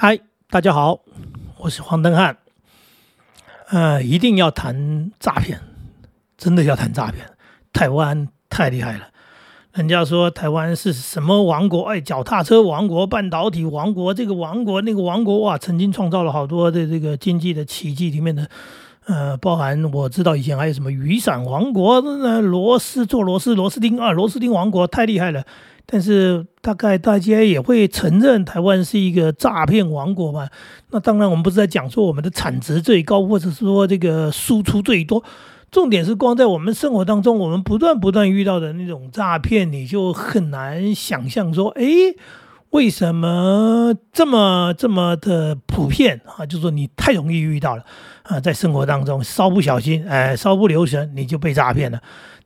嗨，大家好，我是黄登汉。呃，一定要谈诈骗，真的要谈诈骗。台湾太厉害了，人家说台湾是什么王国？哎，脚踏车王国、半导体王国，这个王国那个王国，哇，曾经创造了好多的这个经济的奇迹。里面的，呃，包含我知道以前还有什么雨伞王国，那螺丝做螺丝螺丝钉啊，螺丝钉王国太厉害了。但是大概大家也会承认台湾是一个诈骗王国吧？那当然，我们不是在讲说我们的产值最高，或者是说这个输出最多。重点是光在我们生活当中，我们不断不断遇到的那种诈骗，你就很难想象说，哎，为什么这么这么的普遍啊？就说你太容易遇到了啊，在生活当中稍不小心，哎，稍不留神，你就被诈骗了。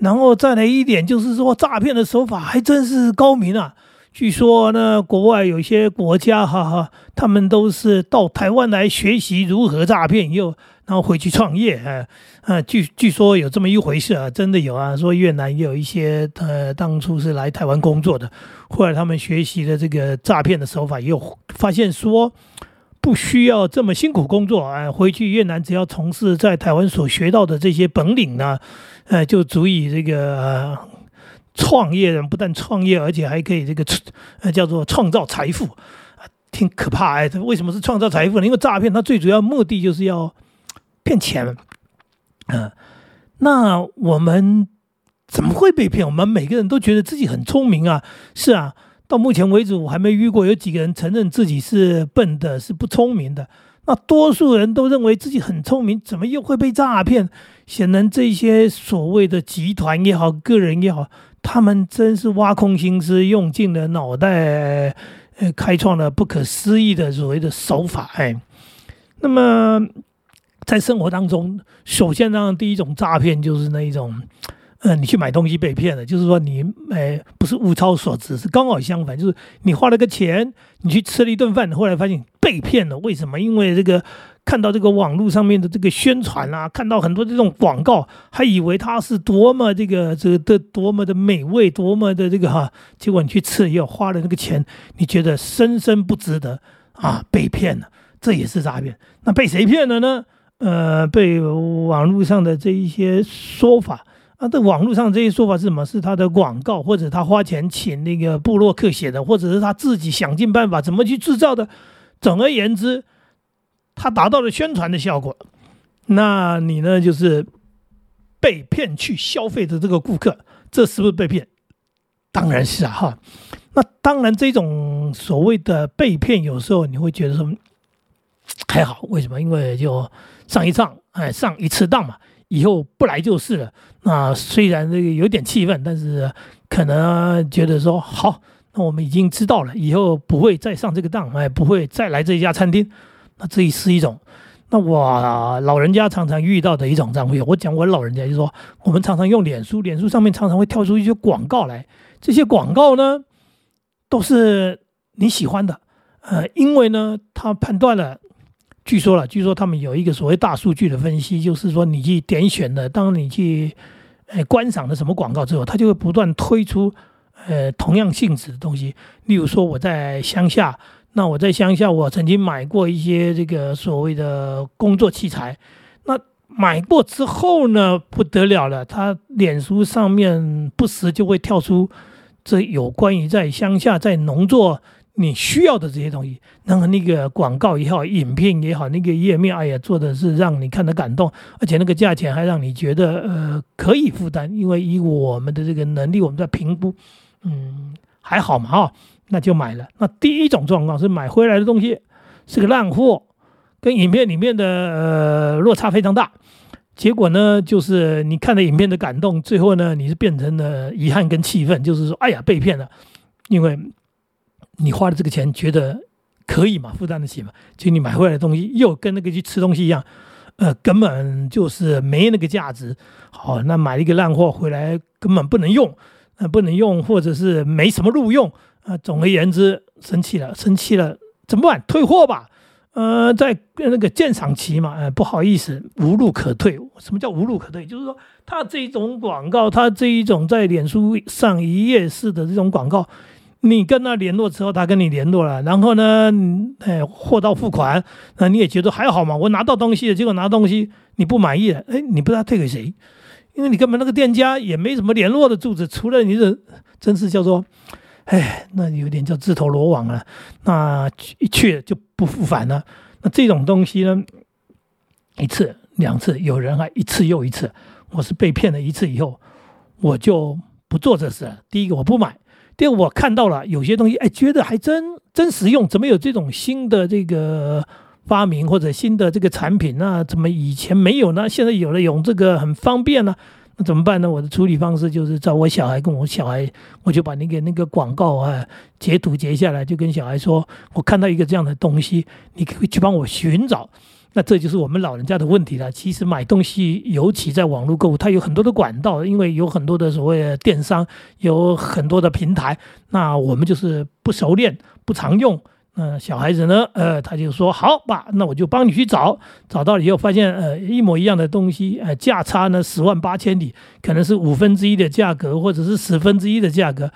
然后再来一点，就是说诈骗的手法还真是高明啊！据说呢，国外有些国家，哈哈，他们都是到台湾来学习如何诈骗，又然后回去创业，啊啊，据据说有这么一回事啊，真的有啊，说越南也有一些，呃，当初是来台湾工作的，后来他们学习的这个诈骗的手法，又发现说。不需要这么辛苦工作啊！回去越南只要从事在台湾所学到的这些本领呢，呃，就足以这个创业人。不但创业，而且还可以这个呃叫做创造财富啊，挺可怕哎！为什么是创造财富呢？因为诈骗它最主要目的就是要骗钱。嗯，那我们怎么会被骗？我们每个人都觉得自己很聪明啊！是啊。到目前为止，我还没遇过有几个人承认自己是笨的，是不聪明的。那多数人都认为自己很聪明，怎么又会被诈骗？显然，这些所谓的集团也好，个人也好，他们真是挖空心思，用尽了脑袋，呃，开创了不可思议的所谓的手法。哎，那么在生活当中，首先呢，第一种诈骗就是那一种。嗯，你去买东西被骗了，就是说你哎不是物超所值，是刚好相反，就是你花了个钱，你去吃了一顿饭，后来发现被骗了。为什么？因为这个看到这个网络上面的这个宣传啊，看到很多这种广告，还以为它是多么这个这个的多么的美味，多么的这个哈，结果你去吃又花了那个钱，你觉得深深不值得啊，被骗了，这也是诈骗。那被谁骗了呢？呃，被网络上的这一些说法。啊，这网络上这些说法是什么？是他的广告，或者他花钱请那个布洛克写的，或者是他自己想尽办法怎么去制造的。总而言之，他达到了宣传的效果。那你呢，就是被骗去消费的这个顾客，这是不是被骗？当然是啊，哈。那当然，这种所谓的被骗，有时候你会觉得说还好，为什么？因为就上一仗，哎，上一次当嘛。以后不来就是了。那虽然这个有点气愤，但是可能觉得说好，那我们已经知道了，以后不会再上这个当，哎，不会再来这家餐厅。那这也是一种。那我老人家常常遇到的一种账户，我讲我老人家就说，我们常常用脸书，脸书上面常常会跳出一些广告来。这些广告呢，都是你喜欢的，呃，因为呢，他判断了。据说了，据说他们有一个所谓大数据的分析，就是说你去点选的，当你去，呃，观赏的什么广告之后，它就会不断推出，呃，同样性质的东西。例如说我在乡下，那我在乡下，我曾经买过一些这个所谓的工作器材，那买过之后呢，不得了了，他脸书上面不时就会跳出这有关于在乡下在农作。你需要的这些东西，然后那个广告也好，影片也好，那个页面，哎呀，做的是让你看得感动，而且那个价钱还让你觉得呃可以负担，因为以我们的这个能力，我们在评估，嗯，还好嘛哈，那就买了。那第一种状况是买回来的东西是个烂货，跟影片里面的呃落差非常大，结果呢，就是你看了影片的感动，最后呢，你是变成了遗憾跟气愤，就是说，哎呀，被骗了，因为。你花的这个钱觉得可以嘛？负担得起嘛？就你买回来的东西又跟那个去吃东西一样，呃，根本就是没那个价值。好，那买了一个烂货回来，根本不能用，呃，不能用，或者是没什么路用啊。总而言之，生气了，生气了，怎么办？退货吧。呃，在那个鉴赏期嘛，呃，不好意思，无路可退。什么叫无路可退？就是说，他这种广告，他这一种在脸书上一页式的这种广告。你跟他联络之后，他跟你联络了，然后呢，哎，货到付款，那你也觉得还好嘛？我拿到东西了，结果拿东西你不满意了，哎，你不知道退给谁，因为你根本那个店家也没什么联络的住址，除了你的，真是叫做，哎，那有点叫自投罗网了。那去一去就不复返了。那这种东西呢，一次两次，有人还一次又一次，我是被骗了一次以后，我就不做这事了。第一个我不买。第二，我看到了有些东西，哎，觉得还真真实用。怎么有这种新的这个发明或者新的这个产品那怎么以前没有呢？现在有了，用这个很方便呢？那怎么办呢？我的处理方式就是找我小孩跟我小孩，我就把那个那个广告啊截图截下来，就跟小孩说，我看到一个这样的东西，你可以去帮我寻找。那这就是我们老人家的问题了。其实买东西，尤其在网络购物，它有很多的管道，因为有很多的所谓的电商，有很多的平台。那我们就是不熟练，不常用。嗯小孩子呢？呃，他就说：“好吧，那我就帮你去找。找到了以后，发现呃一模一样的东西，呃价差呢十万八千里，可能是五分之一的价格，或者是十分之一的价格。”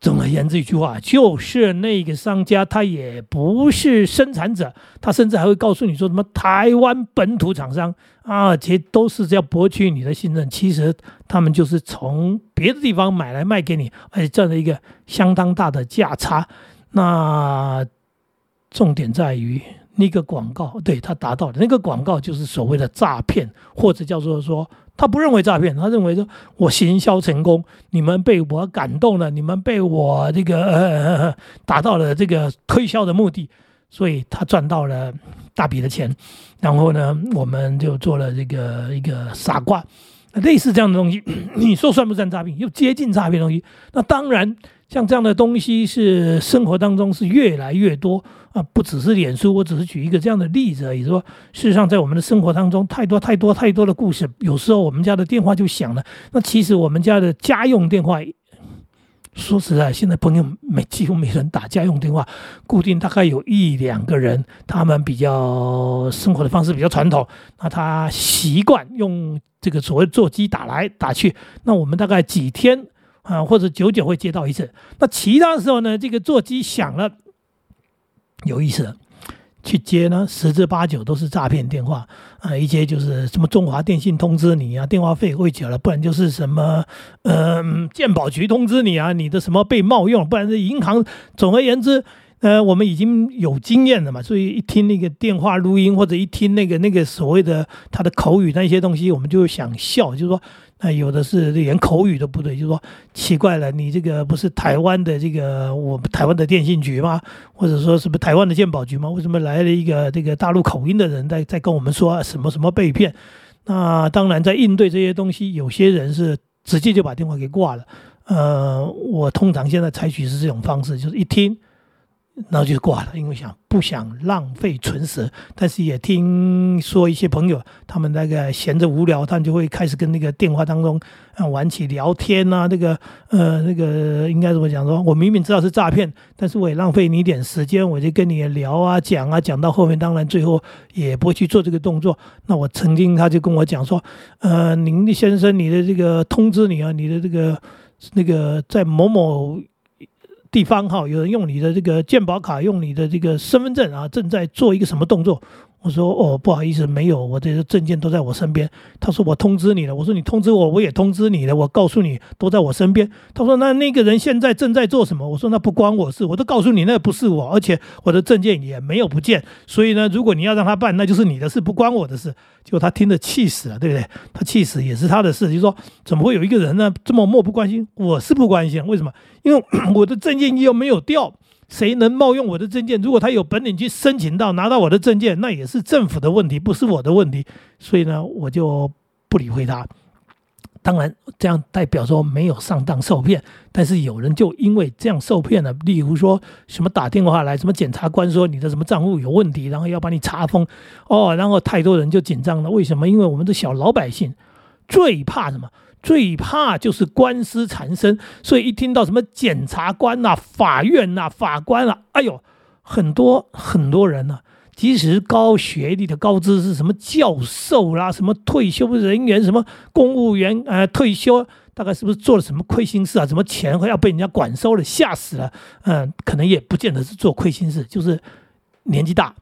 总而言之，一句话就是那个商家他也不是生产者，他甚至还会告诉你说什么台湾本土厂商啊，其实都是要博取你的信任。其实他们就是从别的地方买来卖给你，而且赚了一个相当大的价差。那重点在于那个广告，对他达到的那个广告就是所谓的诈骗，或者叫做说。他不认为诈骗，他认为说我行销成功，你们被我感动了，你们被我这个呃达到了这个推销的目的，所以他赚到了大笔的钱，然后呢，我们就做了这个一个傻瓜，类似这样的东西，你说算不算诈骗？又接近诈骗东西，那当然。像这样的东西是生活当中是越来越多啊，不只是脸书，我只是举一个这样的例子而已。说事实上，在我们的生活当中，太多太多太多的故事。有时候我们家的电话就响了，那其实我们家的家用电话，说实在，现在朋友没几乎没人打家用电话，固定大概有一两个人，他们比较生活的方式比较传统，那他习惯用这个所谓座机打来打去，那我们大概几天。啊，或者久久会接到一次，那其他时候呢？这个座机响了，有意思，去接呢，十之八九都是诈骗电话啊！一接就是什么中华电信通知你啊，电话费汇缴了，不然就是什么呃鉴宝局通知你啊，你的什么被冒用，不然是银行。总而言之，呃，我们已经有经验了嘛，所以一听那个电话录音，或者一听那个那个所谓的他的口语那些东西，我们就想笑，就是说。那有的是连口语都不对，就说奇怪了，你这个不是台湾的这个我们台湾的电信局吗？或者说是不台湾的鉴宝局吗？为什么来了一个这个大陆口音的人在在跟我们说什么什么被骗？那当然在应对这些东西，有些人是直接就把电话给挂了。呃，我通常现在采取是这种方式，就是一听。然后就挂了，因为想不想浪费唇舌，但是也听说一些朋友，他们那个闲着无聊，他们就会开始跟那个电话当中啊玩起聊天啊，那个呃那个应该怎么讲？说我明明知道是诈骗，但是我也浪费你一点时间，我就跟你聊啊讲啊，讲到后面，当然最后也不会去做这个动作。那我曾经他就跟我讲说，呃，您的先生，你的这个通知你啊，你的这个那个在某某。地方哈，有人用你的这个健保卡，用你的这个身份证啊，正在做一个什么动作？我说哦，不好意思，没有，我这些证件都在我身边。他说我通知你了。我说你通知我，我也通知你了。我告诉你，都在我身边。他说那那个人现在正在做什么？我说那不关我事，我都告诉你那不是我，而且我的证件也没有不见。所以呢，如果你要让他办，那就是你的事，不关我的事。结果他听得气死了，对不对？他气死也是他的事。就说怎么会有一个人呢这么漠不关心？我是不关心，为什么？因为 我的证件又没有掉。谁能冒用我的证件？如果他有本领去申请到拿到我的证件，那也是政府的问题，不是我的问题。所以呢，我就不理会他。当然，这样代表说没有上当受骗，但是有人就因为这样受骗了。例如说什么打电话来，什么检察官说你的什么账户有问题，然后要把你查封。哦，然后太多人就紧张了。为什么？因为我们的小老百姓最怕什么？最怕就是官司缠身，所以一听到什么检察官呐、法院呐、法官啊，哎呦，很多很多人呢，即使高学历的高知识，什么教授啦、什么退休人员、什么公务员呃退休，大概是不是做了什么亏心事啊？什么钱要被人家管收了，吓死了。嗯，可能也不见得是做亏心事，就是年纪大，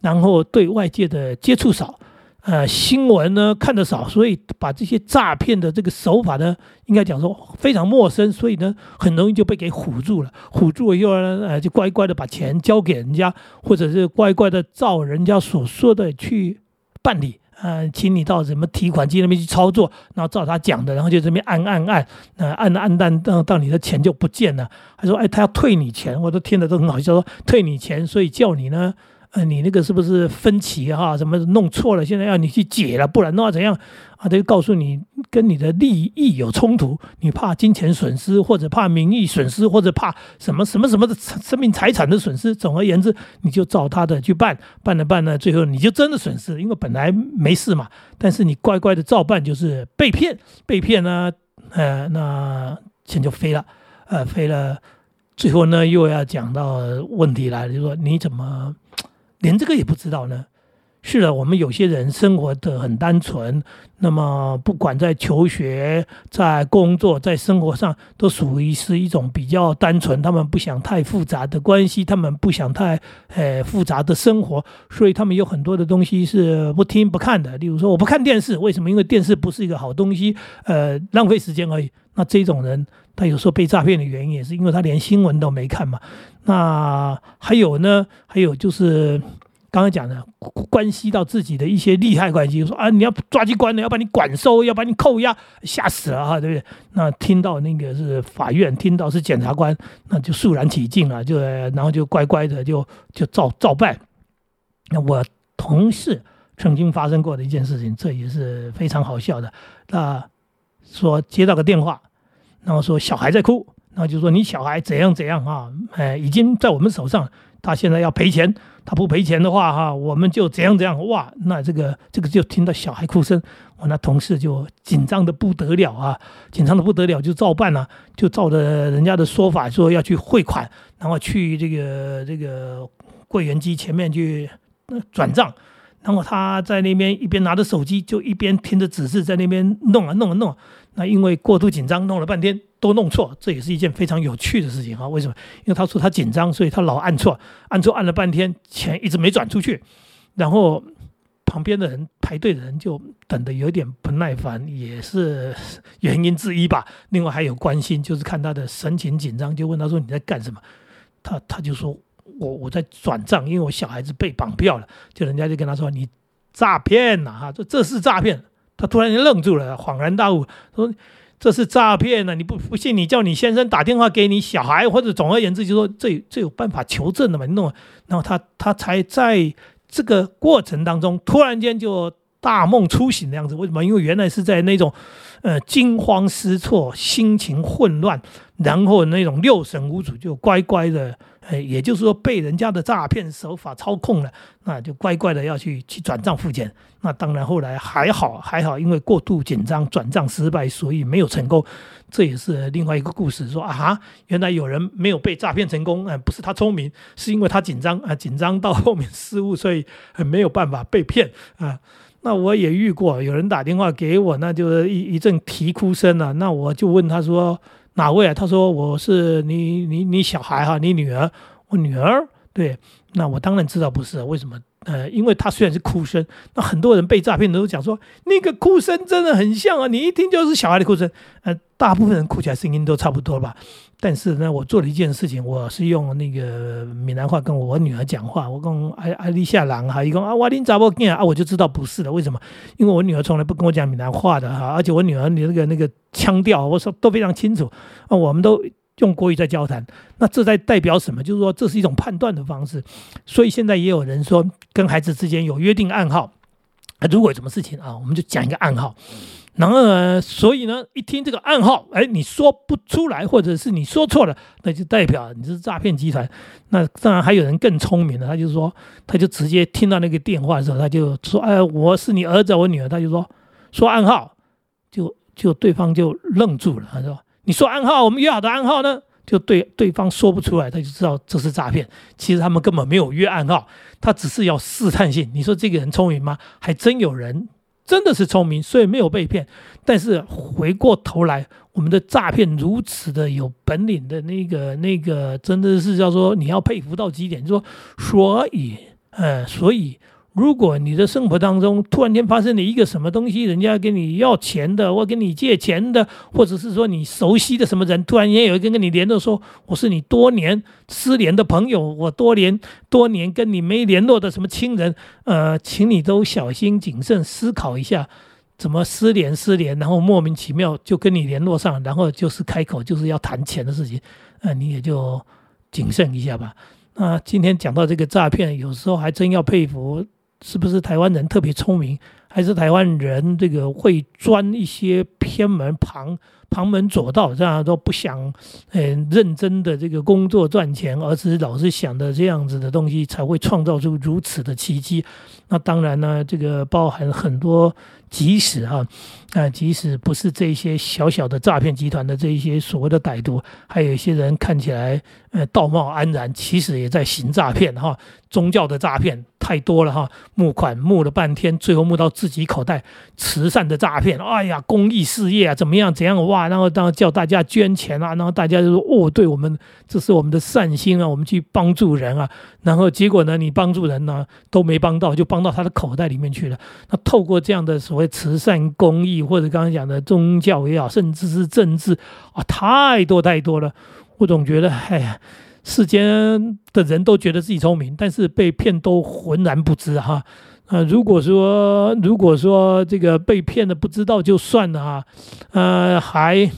然后对外界的接触少。呃，新闻呢看得少，所以把这些诈骗的这个手法呢，应该讲说非常陌生，所以呢，很容易就被给唬住了。唬住了以后呢，呃，就乖乖的把钱交给人家，或者是乖乖的照人家所说的去办理。呃，请你到什么提款机那边去操作，然后照他讲的，然后就这边按按按，呃，按按按，到到你的钱就不见了。他说，哎，他要退你钱，我都听得都很好笑，说退你钱，所以叫你呢。呃，你那个是不是分歧哈？什么弄错了？现在要你去解了，不然的话怎样啊？他就告诉你跟你的利益有冲突，你怕金钱损失，或者怕名誉损失，或者怕什么什么什么的生命财产的损失。总而言之，你就照他的去办，办了办呢，最后你就真的损失，因为本来没事嘛。但是你乖乖的照办，就是被骗，被骗呢，呃，那钱就飞了，呃，飞了。最后呢，又要讲到问题来了，就说你怎么？连这个也不知道呢？是的，我们有些人生活的很单纯，那么不管在求学、在工作、在生活上，都属于是一种比较单纯。他们不想太复杂的关系，他们不想太呃复杂的生活，所以他们有很多的东西是不听不看的。例如说，我不看电视，为什么？因为电视不是一个好东西，呃，浪费时间而已。那这种人，他有时候被诈骗的原因也是因为他连新闻都没看嘛。那还有呢？还有就是刚刚讲的，关系到自己的一些利害关系，说啊，你要抓机关的，要把你管收，要把你扣押，吓死了哈，对不对？那听到那个是法院，听到是检察官，那就肃然起敬了，就然后就乖乖的就就照照办。那我同事曾经发生过的一件事情，这也是非常好笑的。那说接到个电话，然后说小孩在哭。然后就说你小孩怎样怎样啊？哎，已经在我们手上，他现在要赔钱，他不赔钱的话哈，我们就怎样怎样哇！那这个这个就听到小孩哭声，我那同事就紧张的不得了啊，紧张的不得了，就照办了，就照着人家的说法说要去汇款，然后去这个这个柜员机前面去转账，然后他在那边一边拿着手机，就一边听着指示在那边弄啊弄啊弄。那因为过度紧张，弄了半天都弄错，这也是一件非常有趣的事情啊！为什么？因为他说他紧张，所以他老按错，按错按了半天，钱一直没转出去，然后旁边的人排队的人就等的有点不耐烦，也是原因之一吧。另外还有关心，就是看他的神情紧张，就问他说你在干什么？他他就说我我在转账，因为我小孩子被绑票了，就人家就跟他说你诈骗呐！哈，这这是诈骗。他突然间愣住了，恍然大悟，说：“这是诈骗呢！你不不信，你叫你先生打电话给你小孩，或者总而言之，就说这这有办法求证的嘛？你弄，然后他他才在这个过程当中，突然间就大梦初醒的样子。为什么？因为原来是在那种呃惊慌失措、心情混乱，然后那种六神无主，就乖乖的。”哎，也就是说被人家的诈骗手法操控了，那就乖乖的要去去转账付钱。那当然后来还好还好，因为过度紧张转账失败，所以没有成功。这也是另外一个故事，说啊，原来有人没有被诈骗成功，嗯，不是他聪明，是因为他紧张啊，紧张到后面失误，所以没有办法被骗啊。那我也遇过，有人打电话给我，那就是一一阵啼哭声了。那我就问他说。哪位啊？他说我是你你你小孩哈，你女儿，我女儿。对，那我当然知道不是，为什么？呃，因为他虽然是哭声，那很多人被诈骗的都讲说那个哭声真的很像啊，你一听就是小孩的哭声。呃，大部分人哭起来声音都差不多吧。但是呢，我做了一件事情，我是用那个闽南话跟我女儿讲话，我跟艾艾丽夏郎哈，一共啊，我林咋不见啊？我就知道不是的，为什么？因为我女儿从来不跟我讲闽南话的哈，而且我女儿你那个那个腔调，我说都非常清楚啊，我们都。用国语在交谈，那这在代表什么？就是说这是一种判断的方式。所以现在也有人说，跟孩子之间有约定暗号。如果有什么事情啊，我们就讲一个暗号。然后，呢，所以呢，一听这个暗号，哎，你说不出来，或者是你说错了，那就代表你是诈骗集团。那当然还有人更聪明的，他就说，他就直接听到那个电话的时候，他就说，哎，我是你儿子，我女儿，他就说说暗号，就就对方就愣住了，他说。你说暗号，我们约好的暗号呢？就对对方说不出来，他就知道这是诈骗。其实他们根本没有约暗号，他只是要试探性。你说这个人聪明吗？还真有人真的是聪明，所以没有被骗。但是回过头来，我们的诈骗如此的有本领的那个那个，真的是叫做你要佩服到极点。就说，所以，呃，所以。如果你的生活当中突然间发生了一个什么东西，人家跟你要钱的，或跟你借钱的，或者是说你熟悉的什么人，突然间有一个跟你联络说我是你多年失联的朋友，我多年多年跟你没联络的什么亲人，呃，请你都小心谨慎思考一下，怎么失联失联，然后莫名其妙就跟你联络上，然后就是开口就是要谈钱的事情，呃，你也就谨慎一下吧。那今天讲到这个诈骗，有时候还真要佩服。是不是台湾人特别聪明，还是台湾人这个会钻一些偏门旁旁门左道，这样都不想很认真的这个工作赚钱，而是老是想着这样子的东西，才会创造出如此的奇迹。那当然呢，这个包含很多。即使哈，啊，即使不是这些小小的诈骗集团的这一些所谓的歹徒，还有一些人看起来呃道貌岸然，其实也在行诈骗哈。宗教的诈骗太多了哈，募款募了半天，最后募到自己口袋；慈善的诈骗，哎呀，公益事业啊，怎么样怎样哇？然后当叫大家捐钱啊，然后大家就说哦，对我们这是我们的善心啊，我们去帮助人啊。然后结果呢，你帮助人呢都没帮到，就帮到他的口袋里面去了。那透过这样的所谓慈善公益，或者刚刚讲的宗教也好，甚至是政治啊，太多太多了。我总觉得，哎呀，世间的人都觉得自己聪明，但是被骗都浑然不知哈。啊，如果说如果说这个被骗的不知道就算了哈，呃，还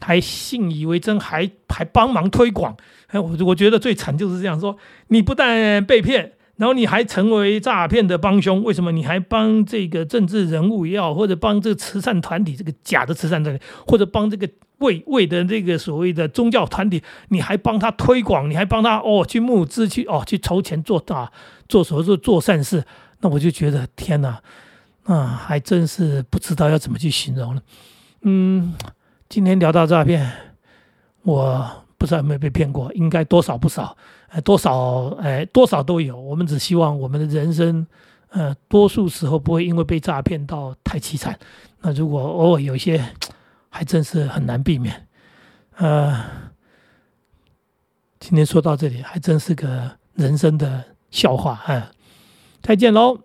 还信以为真，还还帮忙推广。哎，我我觉得最惨就是这样说，你不但被骗。然后你还成为诈骗的帮凶？为什么你还帮这个政治人物也好，或者帮这个慈善团体，这个假的慈善团体，或者帮这个为为的这个所谓的宗教团体，你还帮他推广，你还帮他哦去募资去哦去筹钱做大做所谓做做善事？那我就觉得天哪，啊还真是不知道要怎么去形容了。嗯，今天聊到诈骗，我。不知道有没有被骗过，应该多少不少，多少，哎，多少都有。我们只希望我们的人生，呃，多数时候不会因为被诈骗到太凄惨。那如果偶尔有一些，还真是很难避免。呃，今天说到这里，还真是个人生的笑话啊！再见喽。